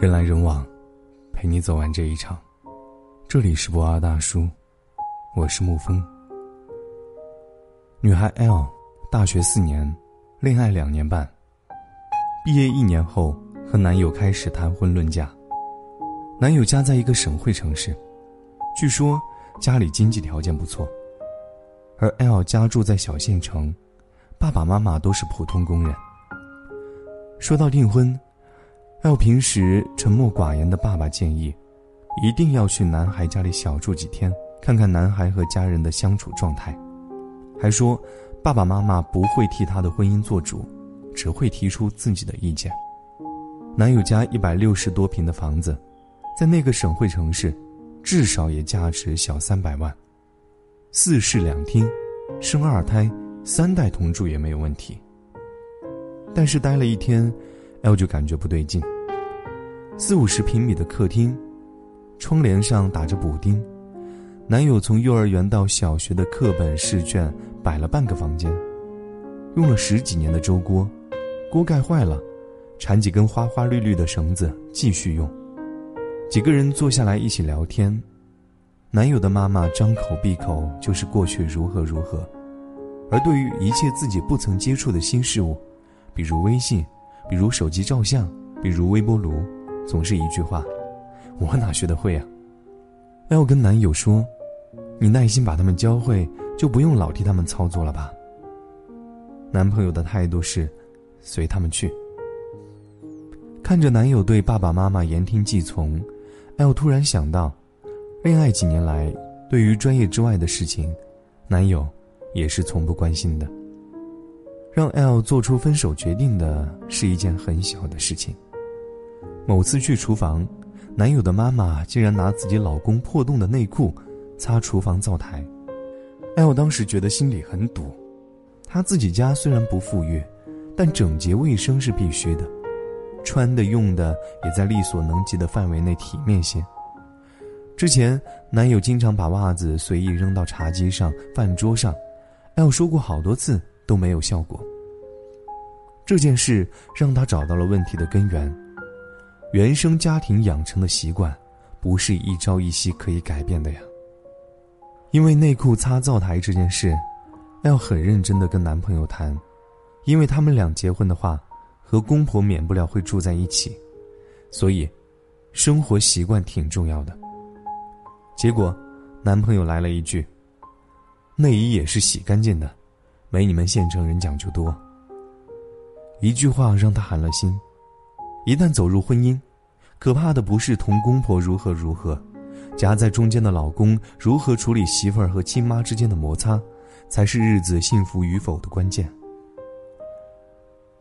人来人往，陪你走完这一场。这里是博二大叔，我是沐风。女孩 L，大学四年，恋爱两年半。毕业一年后，和男友开始谈婚论嫁。男友家在一个省会城市，据说家里经济条件不错。而 L 家住在小县城，爸爸妈妈都是普通工人。说到订婚，L 平时沉默寡言的爸爸建议，一定要去男孩家里小住几天，看看男孩和家人的相处状态，还说爸爸妈妈不会替他的婚姻做主，只会提出自己的意见。男友家一百六十多平的房子，在那个省会城市，至少也价值小三百万。四室两厅，生二胎，三代同住也没有问题。但是待了一天，L 就感觉不对劲。四五十平米的客厅，窗帘上打着补丁，男友从幼儿园到小学的课本试卷摆了半个房间，用了十几年的粥锅，锅盖坏了，缠几根花花绿绿的绳子继续用。几个人坐下来一起聊天。男友的妈妈张口闭口就是过去如何如何，而对于一切自己不曾接触的新事物，比如微信，比如手机照相，比如微波炉，总是一句话：“我哪学得会啊？”要跟男友说：“你耐心把他们教会，就不用老替他们操作了吧。”男朋友的态度是：“随他们去。”看着男友对爸爸妈妈言听计从，L 突然想到。恋爱几年来，对于专业之外的事情，男友也是从不关心的。让 L 做出分手决定的是一件很小的事情。某次去厨房，男友的妈妈竟然拿自己老公破洞的内裤擦厨房灶台。L 当时觉得心里很堵，他自己家虽然不富裕，但整洁卫生是必须的，穿的用的也在力所能及的范围内体面些。之前，男友经常把袜子随意扔到茶几上、饭桌上，L 说过好多次都没有效果。这件事让他找到了问题的根源：原生家庭养成的习惯，不是一朝一夕可以改变的呀。因为内裤擦灶台这件事要很认真的跟男朋友谈，因为他们俩结婚的话，和公婆免不了会住在一起，所以，生活习惯挺重要的。结果，男朋友来了一句：“内衣也是洗干净的，没你们县城人讲究多。”一句话让他寒了心。一旦走入婚姻，可怕的不是同公婆如何如何，夹在中间的老公如何处理媳妇儿和亲妈之间的摩擦，才是日子幸福与否的关键。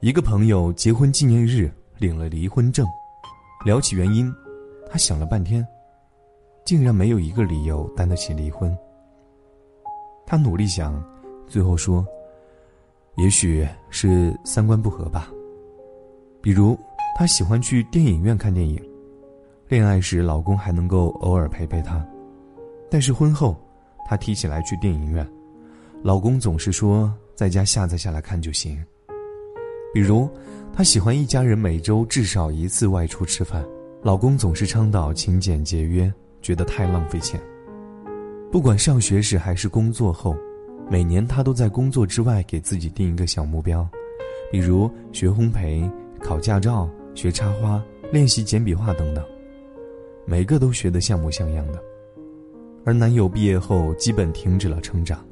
一个朋友结婚纪念日领了离婚证，聊起原因，他想了半天。竟然没有一个理由担得起离婚。他努力想，最后说：“也许是三观不合吧。比如，她喜欢去电影院看电影，恋爱时老公还能够偶尔陪陪她，但是婚后，她提起来去电影院，老公总是说在家下载下来看就行。比如，他喜欢一家人每周至少一次外出吃饭，老公总是倡导勤俭节约。”觉得太浪费钱。不管上学时还是工作后，每年他都在工作之外给自己定一个小目标，比如学烘焙、考驾照、学插花、练习简笔画等等，每个都学得像模像样的。而男友毕业后基本停止了成长，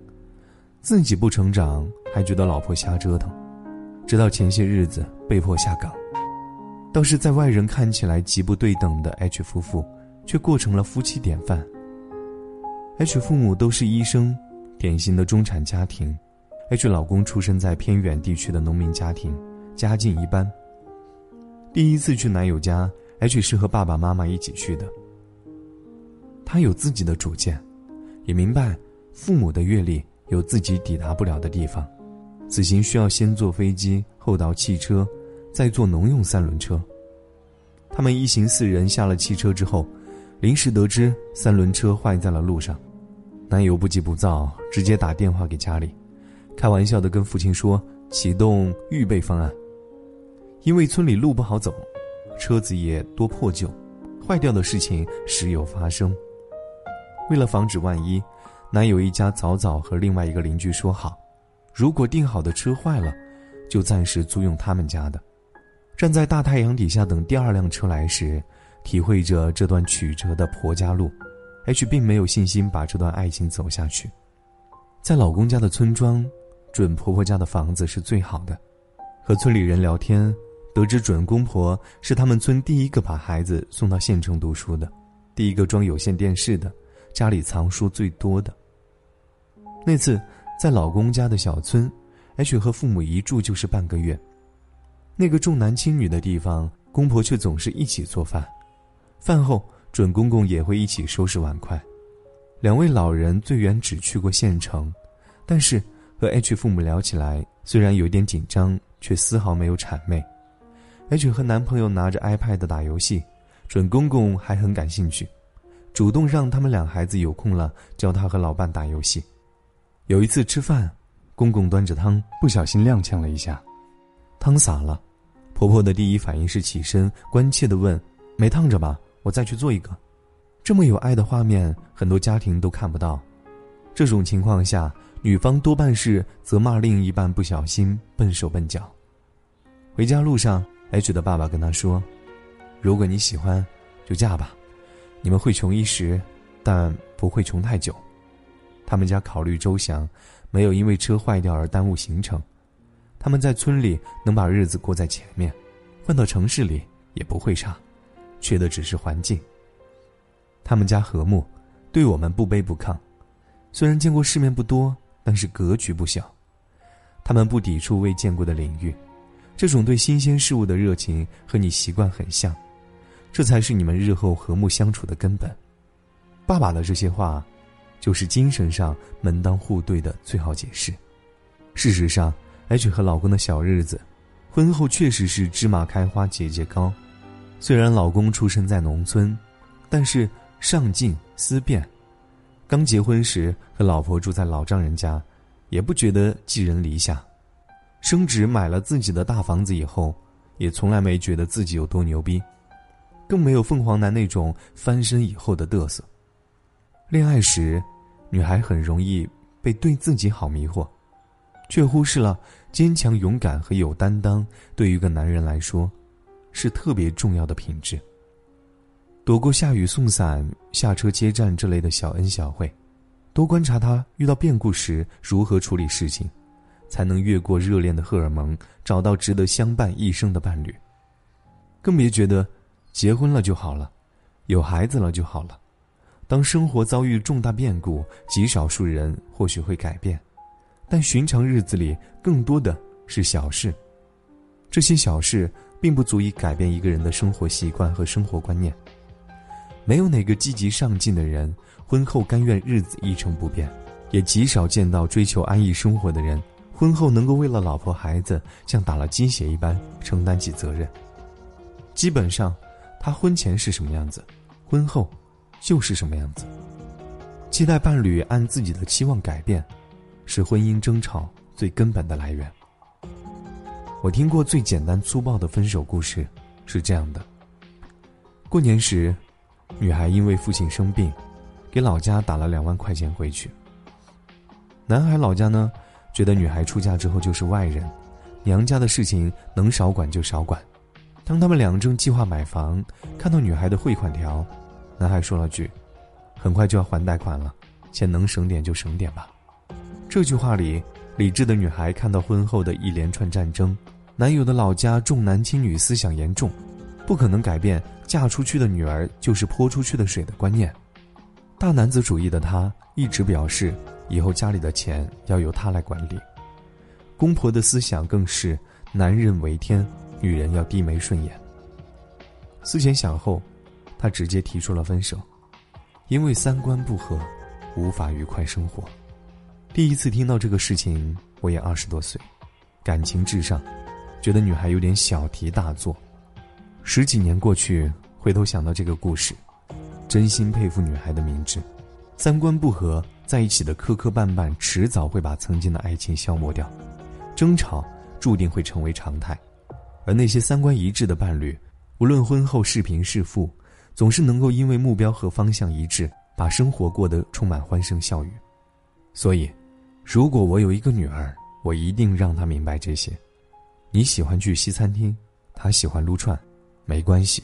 自己不成长还觉得老婆瞎折腾，直到前些日子被迫下岗。倒是在外人看起来极不对等的 H 夫妇。却过成了夫妻典范。H 父母都是医生，典型的中产家庭。H 老公出生在偏远地区的农民家庭，家境一般。第一次去男友家，H 是和爸爸妈妈一起去的。他有自己的主见，也明白父母的阅历有自己抵达不了的地方。此行需要先坐飞机，后到汽车，再坐农用三轮车。他们一行四人下了汽车之后。临时得知三轮车坏在了路上，男友不急不躁，直接打电话给家里，开玩笑的跟父亲说启动预备方案。因为村里路不好走，车子也多破旧，坏掉的事情时有发生。为了防止万一，男友一家早早和另外一个邻居说好，如果订好的车坏了，就暂时租用他们家的。站在大太阳底下等第二辆车来时，体会着这段曲折的婆家路，H 并没有信心把这段爱情走下去。在老公家的村庄，准婆婆家的房子是最好的。和村里人聊天，得知准公婆是他们村第一个把孩子送到县城读书的，第一个装有线电视的，家里藏书最多的。那次在老公家的小村，H 和父母一住就是半个月。那个重男轻女的地方，公婆却总是一起做饭，饭后准公公也会一起收拾碗筷。两位老人最远只去过县城，但是和 H 父母聊起来，虽然有点紧张，却丝毫没有谄媚。H 和男朋友拿着 iPad 打游戏，准公公还很感兴趣，主动让他们两孩子有空了教他和老伴打游戏。有一次吃饭，公公端着汤不小心踉跄了一下，汤洒了。婆婆的第一反应是起身，关切地问：“没烫着吧？我再去做一个。”这么有爱的画面，很多家庭都看不到。这种情况下，女方多半是责骂另一半不小心、笨手笨脚。回家路上，H 的爸爸跟他说：“如果你喜欢，就嫁吧。你们会穷一时，但不会穷太久。”他们家考虑周详，没有因为车坏掉而耽误行程。他们在村里能把日子过在前面，换到城市里也不会差，缺的只是环境。他们家和睦，对我们不卑不亢。虽然见过世面不多，但是格局不小。他们不抵触未见过的领域，这种对新鲜事物的热情和你习惯很像，这才是你们日后和睦相处的根本。爸爸的这些话。就是精神上门当户对的最好解释。事实上，H 和老公的小日子，婚后确实是芝麻开花节节高。虽然老公出生在农村，但是上进思变。刚结婚时和老婆住在老丈人家，也不觉得寄人篱下。升职买了自己的大房子以后，也从来没觉得自己有多牛逼，更没有凤凰男那种翻身以后的嘚瑟。恋爱时。女孩很容易被对自己好迷惑，却忽视了坚强、勇敢和有担当对于一个男人来说是特别重要的品质。躲过下雨送伞、下车接站这类的小恩小惠，多观察他遇到变故时如何处理事情，才能越过热恋的荷尔蒙，找到值得相伴一生的伴侣。更别觉得结婚了就好了，有孩子了就好了。当生活遭遇重大变故，极少数人或许会改变，但寻常日子里更多的是小事。这些小事并不足以改变一个人的生活习惯和生活观念。没有哪个积极上进的人婚后甘愿日子一成不变，也极少见到追求安逸生活的人婚后能够为了老婆孩子像打了鸡血一般承担起责任。基本上，他婚前是什么样子，婚后。就是什么样子。期待伴侣按自己的期望改变，是婚姻争吵最根本的来源。我听过最简单粗暴的分手故事，是这样的：过年时，女孩因为父亲生病，给老家打了两万块钱回去。男孩老家呢，觉得女孩出嫁之后就是外人，娘家的事情能少管就少管。当他们俩正计划买房，看到女孩的汇款条。男孩说了句：“很快就要还贷款了，钱能省点就省点吧。”这句话里，理智的女孩看到婚后的一连串战争，男友的老家重男轻女思想严重，不可能改变嫁出去的女儿就是泼出去的水的观念。大男子主义的他一直表示，以后家里的钱要由他来管理。公婆的思想更是男人为天，女人要低眉顺眼。思前想后。他直接提出了分手，因为三观不合，无法愉快生活。第一次听到这个事情，我也二十多岁，感情至上，觉得女孩有点小题大做。十几年过去，回头想到这个故事，真心佩服女孩的明智。三观不合在一起的磕磕绊绊，迟早会把曾经的爱情消磨掉，争吵注定会成为常态。而那些三观一致的伴侣。无论婚后是贫是富，总是能够因为目标和方向一致，把生活过得充满欢声笑语。所以，如果我有一个女儿，我一定让她明白这些。你喜欢去西餐厅，她喜欢撸串，没关系。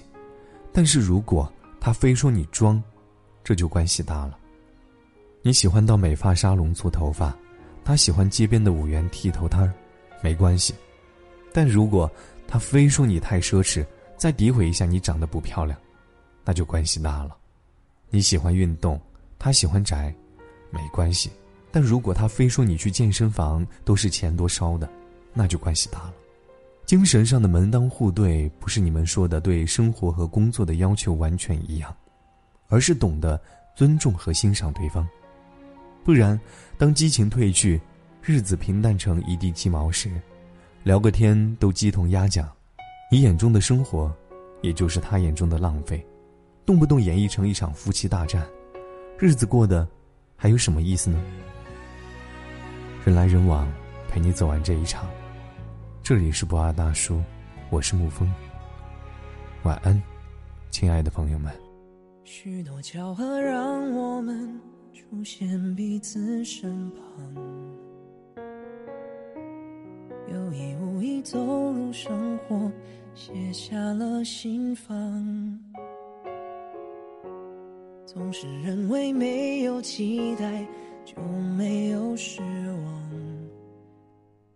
但是如果她非说你装，这就关系大了。你喜欢到美发沙龙做头发，他喜欢街边的五元剃头摊儿，没关系。但如果他非说你太奢侈，再诋毁一下你长得不漂亮，那就关系大了。你喜欢运动，他喜欢宅，没关系。但如果他非说你去健身房都是钱多烧的，那就关系大了。精神上的门当户对，不是你们说的对生活和工作的要求完全一样，而是懂得尊重和欣赏对方。不然，当激情褪去，日子平淡成一地鸡毛时，聊个天都鸡同鸭讲，你眼中的生活，也就是他眼中的浪费，动不动演绎成一场夫妻大战，日子过得还有什么意思呢？人来人往，陪你走完这一场。这里是不二大叔，我是沐风。晚安，亲爱的朋友们。许多巧合让我们出现彼此身旁，有意无意走入生活，写下了心房。总是认为没有期待。就没有失望，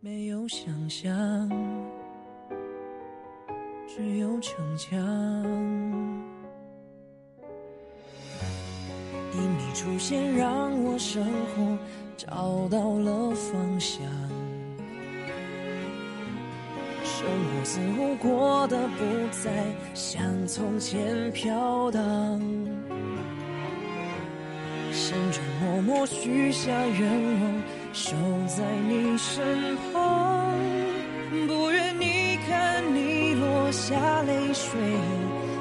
没有想象，只有逞强。出现，让我生活找到了方向。生活似乎过得不再像从前飘荡。心中默默许下愿望，守在你身旁。不愿你看你落下泪水，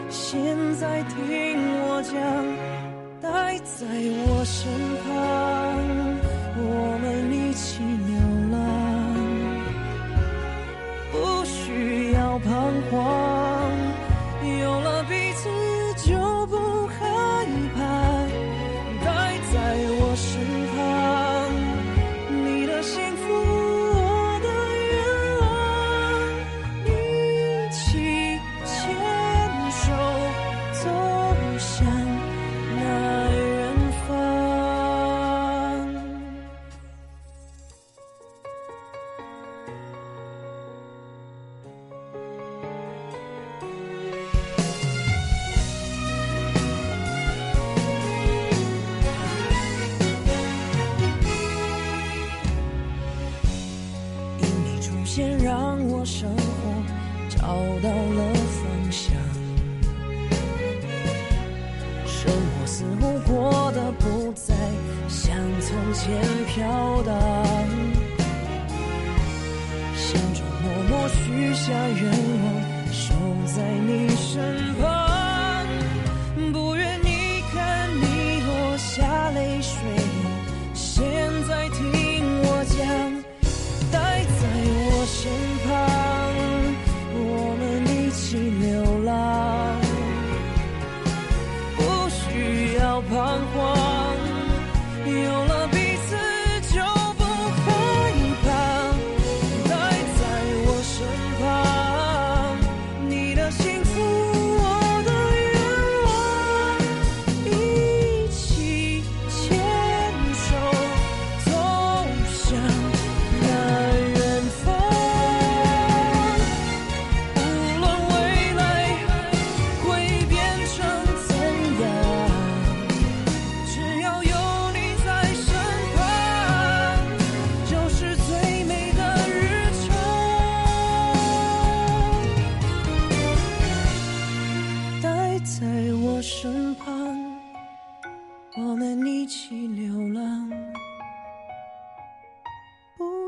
现在听我讲，待在我身旁，我们一起也让我生活找到了方向，生活似乎过得不再像从前飘荡，心中默默许下愿望，守在你身旁，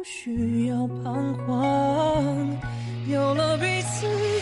不需要彷徨，有了彼此。